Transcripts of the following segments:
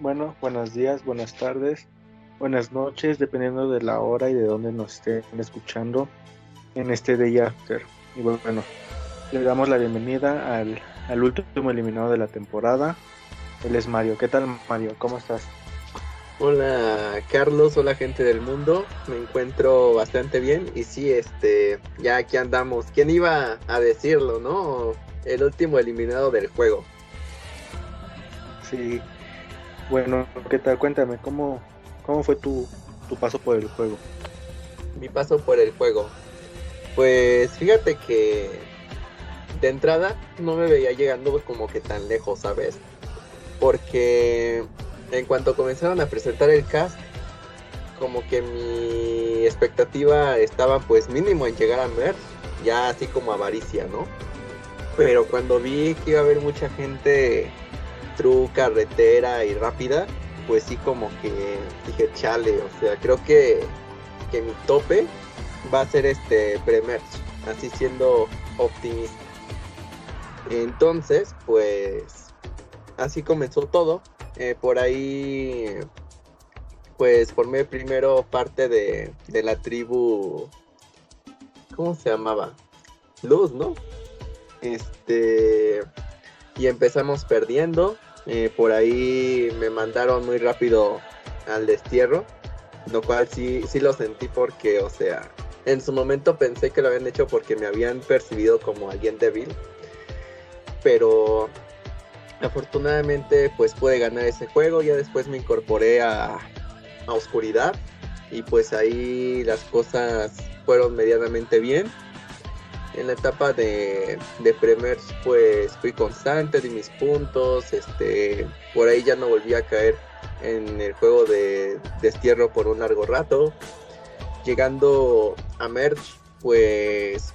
Bueno, buenos días, buenas tardes, buenas noches, dependiendo de la hora y de dónde nos estén escuchando en este Day After. Y bueno, le damos la bienvenida al, al último eliminado de la temporada. Él es Mario. ¿Qué tal, Mario? ¿Cómo estás? Hola Carlos, hola gente del mundo, me encuentro bastante bien y sí, este, ya aquí andamos. ¿Quién iba a decirlo, no? El último eliminado del juego. Sí, bueno, ¿qué tal? Cuéntame, ¿cómo, cómo fue tu, tu paso por el juego? Mi paso por el juego. Pues fíjate que de entrada no me veía llegando como que tan lejos, ¿sabes? Porque en cuanto comenzaron a presentar el cast, como que mi expectativa estaba pues mínimo en llegar a Merch, ya así como avaricia, ¿no? Pero cuando vi que iba a haber mucha gente true, carretera y rápida, pues sí como que dije, chale, o sea, creo que, que mi tope va a ser este pre-merge, así siendo optimista. Entonces, pues así comenzó todo. Eh, por ahí, pues formé primero parte de, de la tribu, ¿cómo se llamaba? Luz, ¿no? Este, y empezamos perdiendo. Eh, por ahí me mandaron muy rápido al destierro, lo cual sí, sí lo sentí porque, o sea, en su momento pensé que lo habían hecho porque me habían percibido como alguien débil, pero afortunadamente pues pude ganar ese juego, ya después me incorporé a, a Oscuridad y pues ahí las cosas fueron medianamente bien en la etapa de, de Premier pues fui constante, di mis puntos, este, por ahí ya no volví a caer en el juego de destierro por un largo rato. Llegando a Merge, pues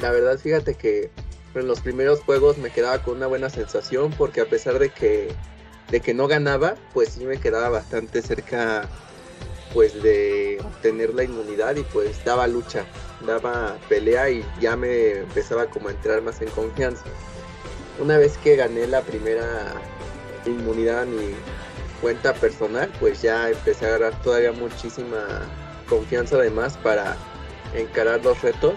la verdad fíjate que en los primeros juegos me quedaba con una buena sensación porque a pesar de que, de que no ganaba, pues sí me quedaba bastante cerca pues de obtener la inmunidad y pues daba lucha daba pelea y ya me empezaba como a entrar más en confianza. Una vez que gané la primera inmunidad a mi cuenta personal, pues ya empecé a agarrar todavía muchísima confianza además para encarar los retos.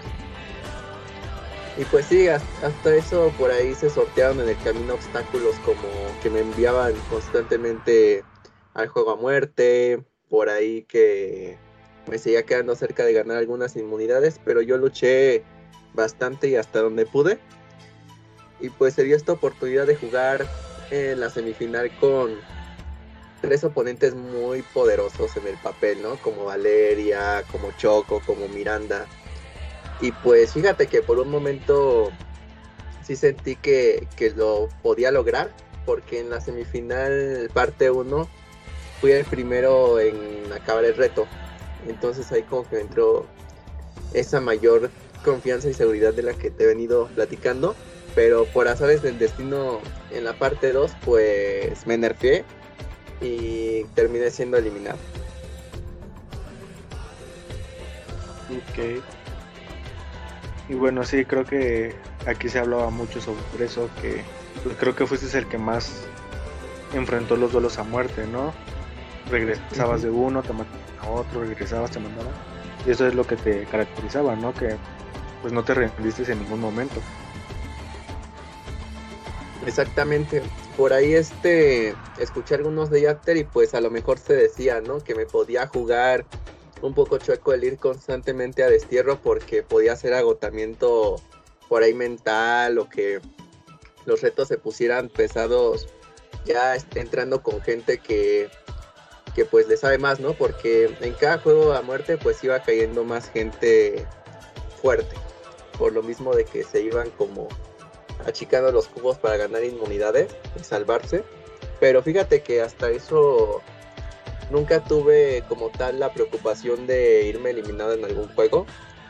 Y pues sí, hasta eso por ahí se sortearon en el camino obstáculos como que me enviaban constantemente al juego a muerte, por ahí que me seguía quedando cerca de ganar algunas inmunidades, pero yo luché bastante y hasta donde pude. Y pues se dio esta oportunidad de jugar en la semifinal con tres oponentes muy poderosos en el papel, ¿no? Como Valeria, como Choco, como Miranda. Y pues fíjate que por un momento sí sentí que, que lo podía lograr, porque en la semifinal parte 1 fui el primero en acabar el reto. Entonces ahí como que entró esa mayor confianza y seguridad de la que te he venido platicando. Pero por azares del destino en la parte 2, pues me nerfeé y terminé siendo eliminado. Ok. Y bueno, sí, creo que aquí se hablaba mucho sobre eso, que creo que fuiste el que más enfrentó los duelos a muerte, ¿no? Regresabas de uno, te a otro, regresabas, te mandaban. Y eso es lo que te caracterizaba, ¿no? Que pues no te rendiste en ningún momento. Exactamente. Por ahí este escuché algunos de After y pues a lo mejor se decía, ¿no? Que me podía jugar un poco chueco el ir constantemente a destierro porque podía hacer agotamiento por ahí mental o que los retos se pusieran pesados ya entrando con gente que que pues le sabe más, ¿no? Porque en cada juego a muerte pues iba cayendo más gente fuerte. Por lo mismo de que se iban como achicando los cubos para ganar inmunidades y salvarse. Pero fíjate que hasta eso nunca tuve como tal la preocupación de irme eliminado en algún juego.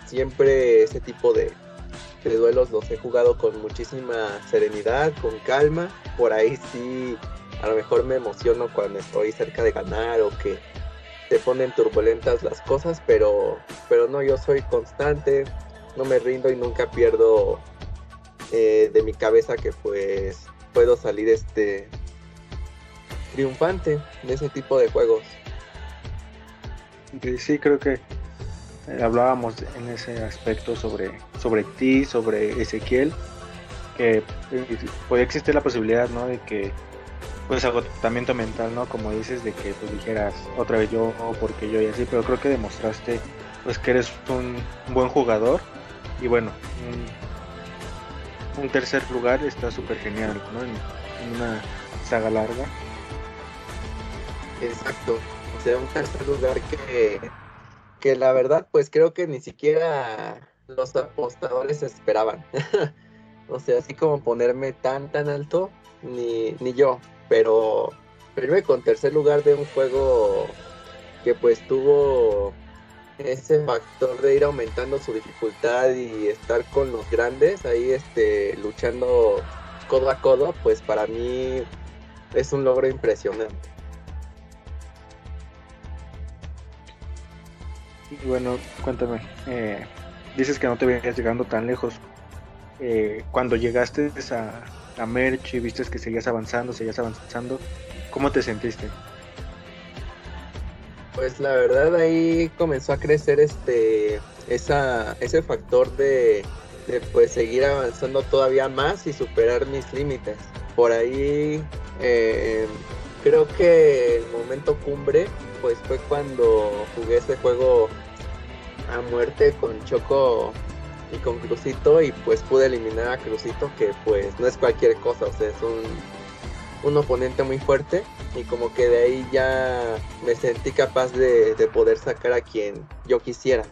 Siempre ese tipo de, de duelos los he jugado con muchísima serenidad, con calma. Por ahí sí a lo mejor me emociono cuando estoy cerca de ganar o que te ponen turbulentas las cosas, pero, pero no, yo soy constante, no me rindo y nunca pierdo eh, de mi cabeza que pues puedo salir este triunfante en ese tipo de juegos. Sí, creo que eh, hablábamos en ese aspecto sobre, sobre ti, sobre Ezequiel, que eh, puede existir la posibilidad, ¿no? De que, pues, agotamiento mental, ¿no? Como dices, de que pues dijeras otra vez yo, porque yo y así, pero creo que demostraste, pues, que eres un, buen jugador y bueno, un, tercer lugar está súper genial, ¿no? en una saga larga. Exacto sea, un tercer lugar que, que la verdad, pues creo que ni siquiera los apostadores esperaban. o sea, así como ponerme tan, tan alto, ni, ni yo. Pero primero con tercer lugar de un juego que pues tuvo ese factor de ir aumentando su dificultad y estar con los grandes ahí este luchando codo a codo pues para mí es un logro impresionante bueno, cuéntame. Eh, dices que no te venías llegando tan lejos. Eh, cuando llegaste a, a Merch y viste que seguías avanzando, seguías avanzando, ¿cómo te sentiste? Pues la verdad ahí comenzó a crecer este esa, ese factor de, pues seguir avanzando todavía más y superar mis límites. Por ahí eh, creo que el momento cumbre pues fue cuando jugué ese juego a muerte con Choco y con Crucito y pues pude eliminar a Crucito que pues no es cualquier cosa, o sea, es un, un oponente muy fuerte y como que de ahí ya me sentí capaz de, poder sacar a quien yo quisiera.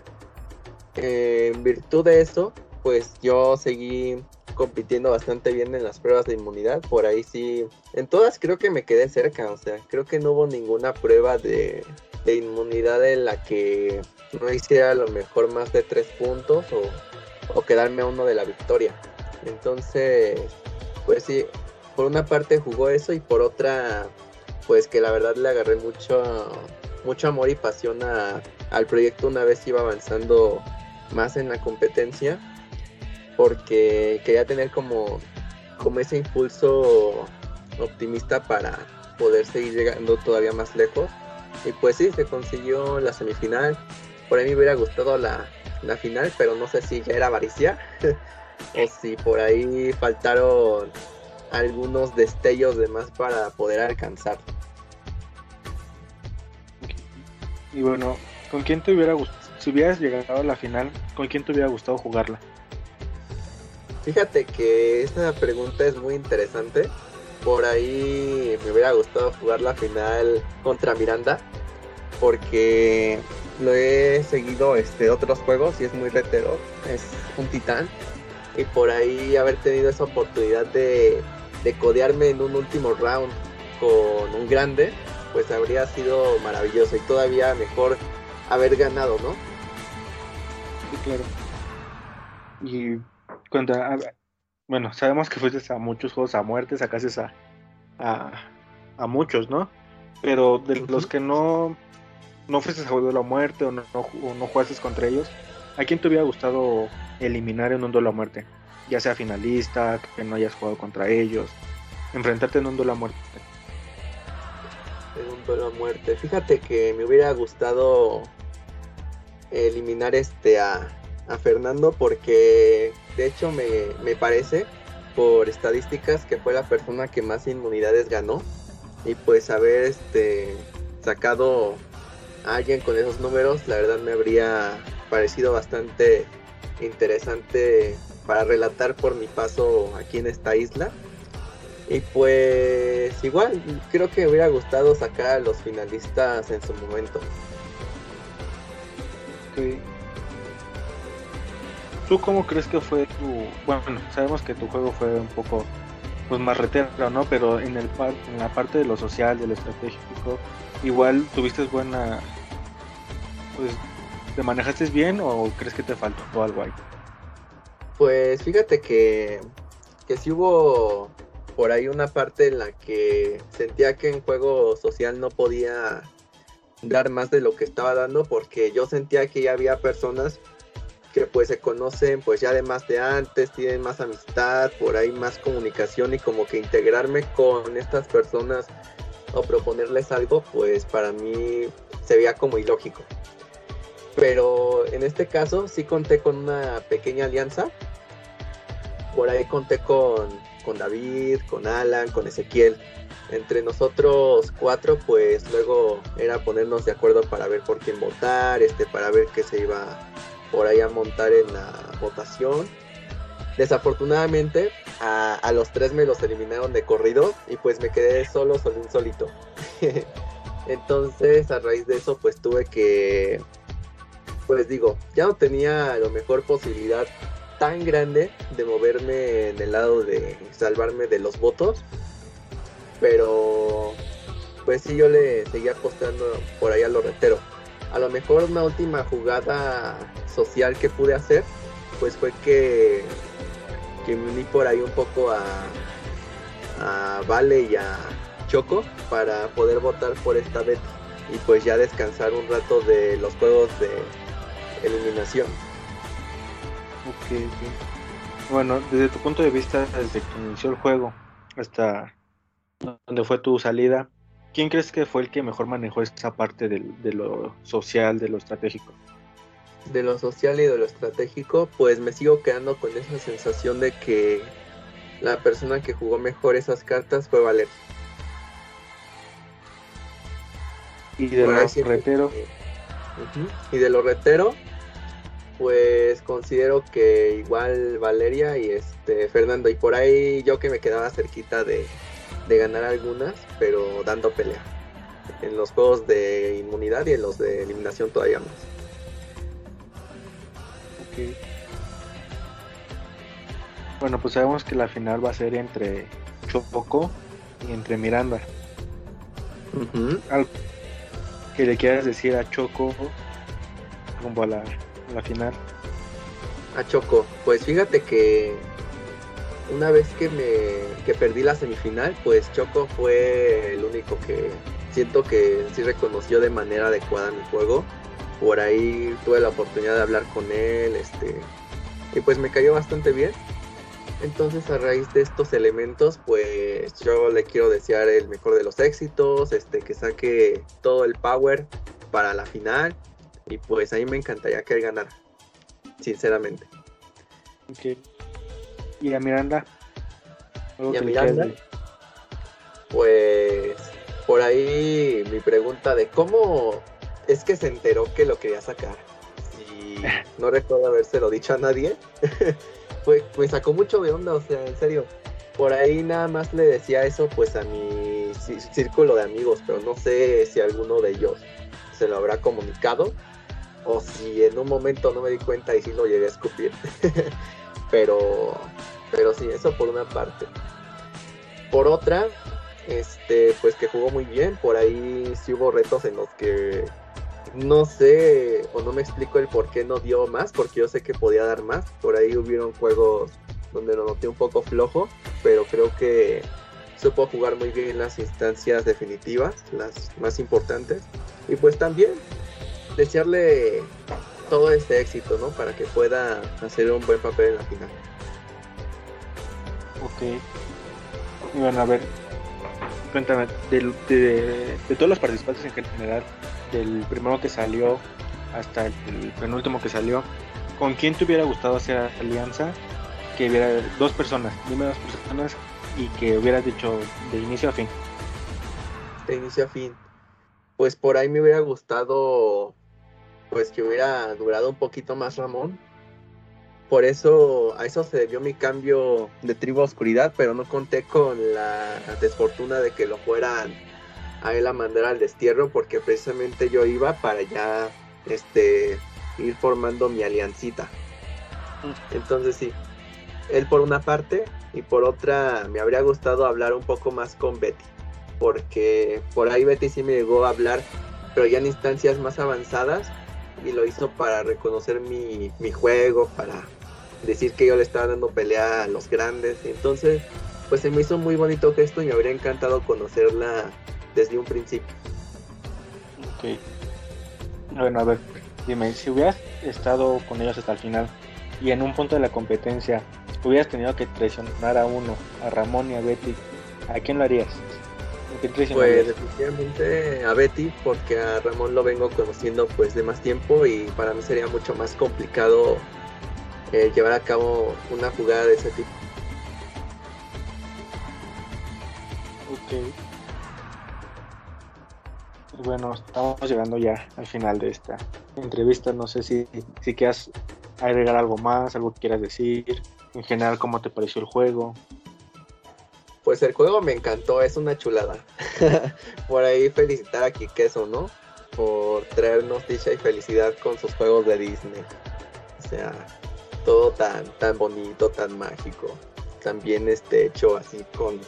en virtud de eso, pues yo seguí compitiendo bastante bien en las pruebas de inmunidad. Por ahí sí, en todas creo que me quedé cerca. O sea, creo que no hubo ninguna prueba de, inmunidad en la que no hiciera a lo mejor más de tres puntos o, quedarme a uno de la victoria. Entonces, pues sí, por una parte jugó eso y por otra, pues que la verdad le agarré mucho, mucho amor y pasión al proyecto una vez iba avanzando más en la competencia porque quería tener como, como ese impulso optimista para poder seguir llegando todavía más lejos. Y pues sí, se consiguió la semifinal. Por ahí me hubiera gustado la, final, pero no sé si ya era avaricia o si por ahí faltaron algunos destellos de más para poder alcanzar. Y bueno, ¿con quién te hubiera gustado? Si hubieras llegado a la final, ¿con quién te hubiera gustado jugarla? Fíjate que esta pregunta es muy interesante. Por ahí me hubiera gustado jugar la final contra Miranda. Porque lo he seguido este otros juegos y es muy retero. Es un titán. Y por ahí haber tenido esa oportunidad de, de codearme en un último round con un grande, pues habría sido maravilloso y todavía mejor haber ganado, ¿no? Sí, claro. Y bueno, sabemos que fuiste a muchos juegos a muerte, sacaste a, a, muchos, ¿no? Pero de los que no, no fuiste a de la muerte o no, no, jugaste contra ellos, ¿a quién te hubiera gustado eliminar en un duelo a muerte? Ya sea finalista, que no hayas jugado contra ellos, enfrentarte en un duelo a muerte. En un duelo a muerte. Fíjate que me hubiera gustado eliminar este a, a Fernando porque de hecho me, parece por estadísticas que fue la persona que más inmunidades ganó y pues haber este sacado alguien con esos números la verdad me habría parecido bastante interesante para relatar por mi paso aquí en esta isla. Y pues igual creo que me hubiera gustado sacar a los finalistas en su momento. ¿Tú cómo crees que fue tu... Bueno, sabemos que tu juego fue un poco pues más retero, ¿no? Pero en, el en la parte de lo social, de lo estratégico, igual tuviste buena... Pues, ¿te manejaste bien o crees que te faltó algo ahí? Pues fíjate que, que sí hubo por ahí una parte en la que sentía que en juego social no podía dar más de lo que estaba dando porque yo sentía que ya había personas que pues se conocen pues ya de más de antes, tienen más amistad, por ahí más comunicación y como que integrarme con estas personas o proponerles algo, pues para mí se veía como ilógico. Pero en este caso sí conté con una pequeña alianza. Por ahí conté con, con David, con Alan, con Ezequiel. Entre nosotros cuatro, pues luego era ponernos de acuerdo para ver por quién votar, este, para ver qué se iba por ahí a montar en la votación. Desafortunadamente, a, los tres me los eliminaron de corrido y pues me quedé solo, un solito. Entonces, a raíz de eso, pues tuve que, pues digo, ya no tenía a lo mejor posibilidad tan grande de moverme en el lado de salvarme de los votos. Pero, pues sí, yo le seguía apostando por ahí a lo retero. A lo mejor una última jugada social que pude hacer, pues fue que que me uní por ahí un poco a, a Vale y a Choco para poder votar por esta vez y pues ya descansar un rato de los juegos de eliminación. Ok, Bueno, desde tu punto de vista, desde que inició el juego hasta donde fue tu salida, ¿quién crees que fue el que mejor manejó esa parte de lo social, de lo estratégico? De lo social y de lo estratégico, pues me sigo quedando con esa sensación de que la persona que jugó mejor esas cartas fue Valer. Y de lo retero. Y de lo retero, pues considero que igual Valeria y este Fernando. Y por ahí yo que me quedaba cerquita de, de ganar algunas, pero dando pelea. En los juegos de inmunidad y en los de eliminación todavía más. Bueno, pues sabemos que la final va a ser entre Choco y entre Miranda. que le quieras decir a Choco rumbo a la, final. A Choco, pues fíjate que una vez que me que perdí la semifinal, pues Choco fue el único que siento que sí reconoció de manera adecuada mi juego por ahí tuve la oportunidad de hablar con él, este, y pues me cayó bastante bien. Entonces a raíz de estos elementos, pues yo le quiero desear el mejor de los éxitos, este, que saque todo el power para la final, y pues a mí me encantaría que él ganara, sinceramente. Ok. ¿Y a Miranda? ¿Y a Miranda? Pues por ahí mi pregunta de cómo es que se enteró que lo quería sacar. Y no recuerdo habérselo dicho a nadie. Fue, me sacó mucho de onda, o sea, en serio. Por ahí nada más le decía eso pues a mi círculo de amigos, pero no sé si alguno de ellos se lo habrá comunicado o si en un momento no me di cuenta y sí lo llegué a escupir. pero, pero sí, eso por una parte. Por otra, este, pues que jugó muy bien. Por ahí sí hubo retos en los que no sé o no me explico el por qué no dio más, porque yo sé que podía dar más. Por ahí hubieron juegos donde lo noté un poco flojo, pero creo que supo jugar muy bien las instancias definitivas, las más importantes. Y pues también desearle todo este éxito, ¿no? Para que pueda hacer un buen papel en la final. Ok. Y bueno, a ver, cuéntame, de, de todos los participantes en general, del primero que salió hasta el, penúltimo que salió, ¿con quién te hubiera gustado hacer alianza? Que hubiera dos personas, dime dos personas y que hubieras dicho de inicio a fin. De inicio a fin. Pues por ahí me hubiera gustado pues que hubiera durado un poquito más Ramón. Por eso a eso se debió mi cambio de tribu a oscuridad, pero no conté con la desfortuna de que lo fueran a él a mandar al destierro porque precisamente yo iba para ya este ir formando mi aliancita. Entonces sí, él por una parte y por otra me habría gustado hablar un poco más con Betty, porque por ahí Betty sí me llegó a hablar, pero ya en instancias más avanzadas y lo hizo para reconocer mi, mi juego, para decir que yo le estaba dando pelea a los grandes. Entonces, pues se me hizo muy bonito esto y me habría encantado conocerla desde un principio. Ok. Bueno, a ver, dime, si hubieras estado con ellos hasta el final y en un punto de la competencia hubieras tenido que traicionar a uno, a Ramón y a Betty, ¿a quién lo harías? Pues definitivamente a Betty, porque a Ramón lo vengo conociendo pues de más tiempo y para mí sería mucho más complicado eh, llevar a cabo una jugada de ese tipo. Ok. Bueno, estamos llegando ya al final de esta entrevista. No sé si, si quieras agregar algo más, algo que quieras decir. En general, ¿cómo te pareció el juego? Pues el juego me encantó, es una chulada. Por ahí felicitar a Kikeso, ¿no? Por traernos dicha y felicidad con sus juegos de Disney. O sea, todo tan, tan bonito, tan mágico. También este hecho así con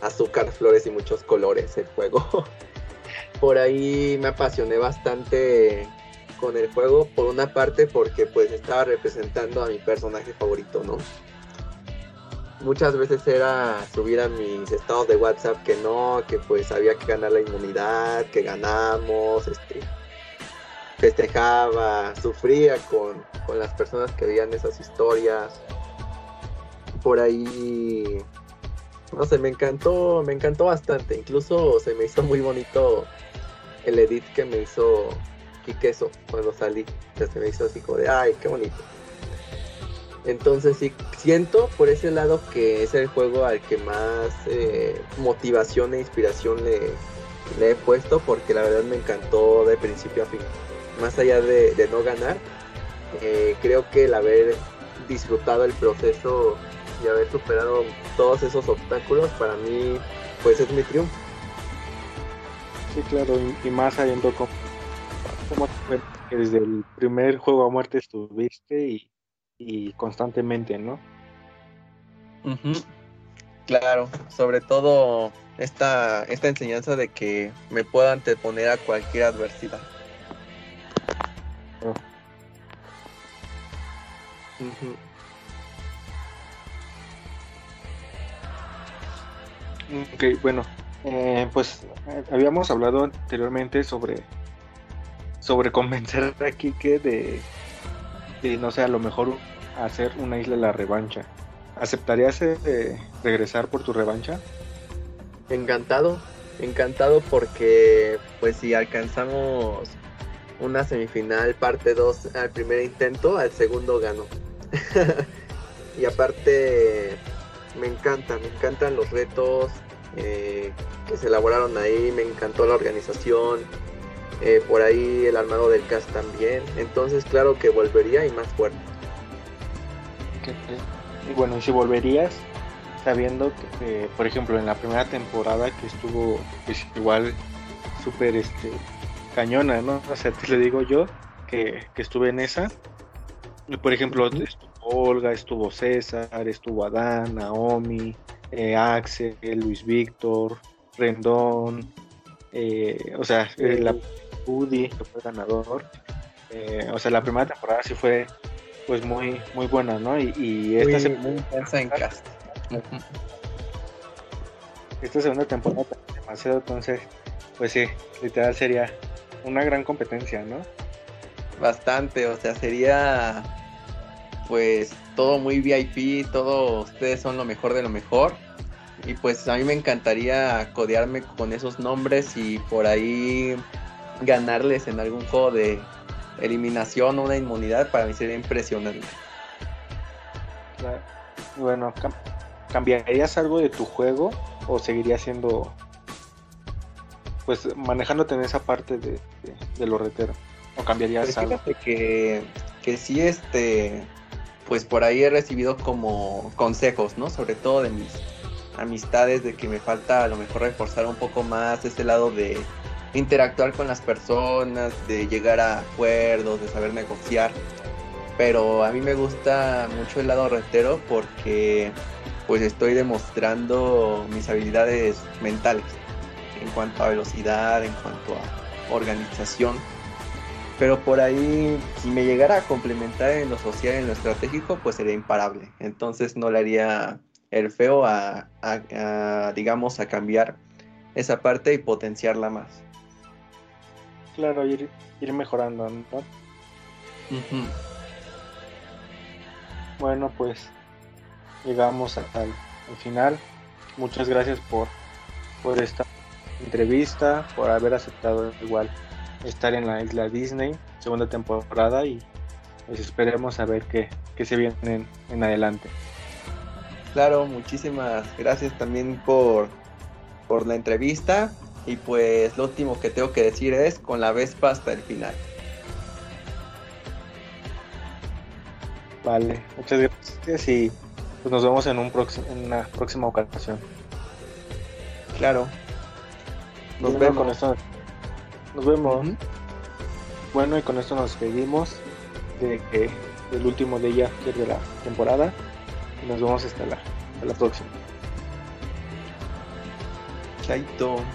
azúcar, flores y muchos colores el juego. Por ahí me apasioné bastante con el juego, por una parte porque pues estaba representando a mi personaje favorito, ¿no? muchas veces era subir a mis estados de WhatsApp que no, que pues había que ganar la inmunidad, que ganamos, este, festejaba, sufría con, con las personas que veían esas historias. Por ahí, no sé, me encantó, me encantó bastante. Incluso se me hizo muy bonito el edit que me hizo Kikeso cuando salí. se me hizo así como de, ay, qué bonito. Entonces sí, siento por ese lado que es el juego al que más eh, motivación e inspiración le, he puesto porque la verdad me encantó de principio a fin. Más allá de, no ganar, eh, creo que el haber disfrutado el proceso y haber superado todos esos obstáculos para mí pues es mi triunfo. Sí, claro, y, más sabiendo cómo, cómo que desde el primer juego a muerte estuviste y y constantemente, ¿no? Claro, sobre todo esta, esta enseñanza de que me puedo anteponer a cualquier adversidad. Oh. Ok, bueno, eh, pues eh, habíamos hablado anteriormente sobre sobre convencer a Kike de, no sé, a lo mejor hacer una isla de la revancha. ¿Aceptarías eh, regresar por tu revancha? Encantado, encantado porque pues si alcanzamos una semifinal parte 2 al primer intento, al segundo gano. y aparte me encanta, me encantan los retos eh, que se elaboraron ahí, me encantó la organización, eh, por ahí el armado del cast también. Entonces, claro que volvería y más fuerte. Y bueno, y si volverías, sabiendo que, por ejemplo, en la primera temporada que estuvo pues, igual súper este, cañona, ¿no? O sea, te le digo yo que, estuve en esa. Y por ejemplo, Olga, estuvo César, estuvo Adán, Naomi, eh, Axel, Luis Víctor, Rendón, eh, o sea, eh, la Woody, que fue ganador. Eh, o sea, la primera temporada sí fue pues muy muy buena, ¿no? Y, esta segunda en Esta segunda temporada demasiado, entonces, pues sí, literal sería una gran competencia, ¿no? Bastante, o sea, sería pues todo muy VIP, todos ustedes son lo mejor de lo mejor. Y pues a mí me encantaría codearme con esos nombres y por ahí ganarles en algún juego de eliminación o una inmunidad, para mí sería impresionante. Bueno, ¿cambiarías algo de tu juego o seguirías siendo, pues manejándote en esa parte de, de, lo retero? ¿O cambiarías pues algo? que, que sí, este, pues por ahí he recibido como consejos, ¿no? Sobre todo de mis amistades, de que me falta a lo mejor reforzar un poco más ese lado de interactuar con las personas, de llegar a acuerdos, de saber negociar. Pero a mí me gusta mucho el lado retero porque pues estoy demostrando mis habilidades mentales en cuanto a velocidad, en cuanto a organización. Pero por ahí, si me llegara a complementar en lo social, en lo estratégico, pues sería imparable. Entonces no le haría el feo a, digamos, a cambiar esa parte y potenciarla más claro, ir, ir mejorando, ¿no? Bueno, pues llegamos al, final. Muchas gracias por, por esta entrevista, por haber aceptado igual estar en la isla Disney, segunda temporada y pues esperemos a ver qué, qué se viene en, en adelante. Claro, muchísimas gracias también por, por la entrevista y pues lo último que tengo que decir es con la Vespa hasta el final. Vale, muchas gracias y pues nos vemos en, un en una próxima ocasión. Claro. Nos vemos. Con esto, nos vemos. Bueno, y con esto nos despedimos de que el último de ella de la temporada. Y nos vemos hasta la, hasta la próxima. Chaito.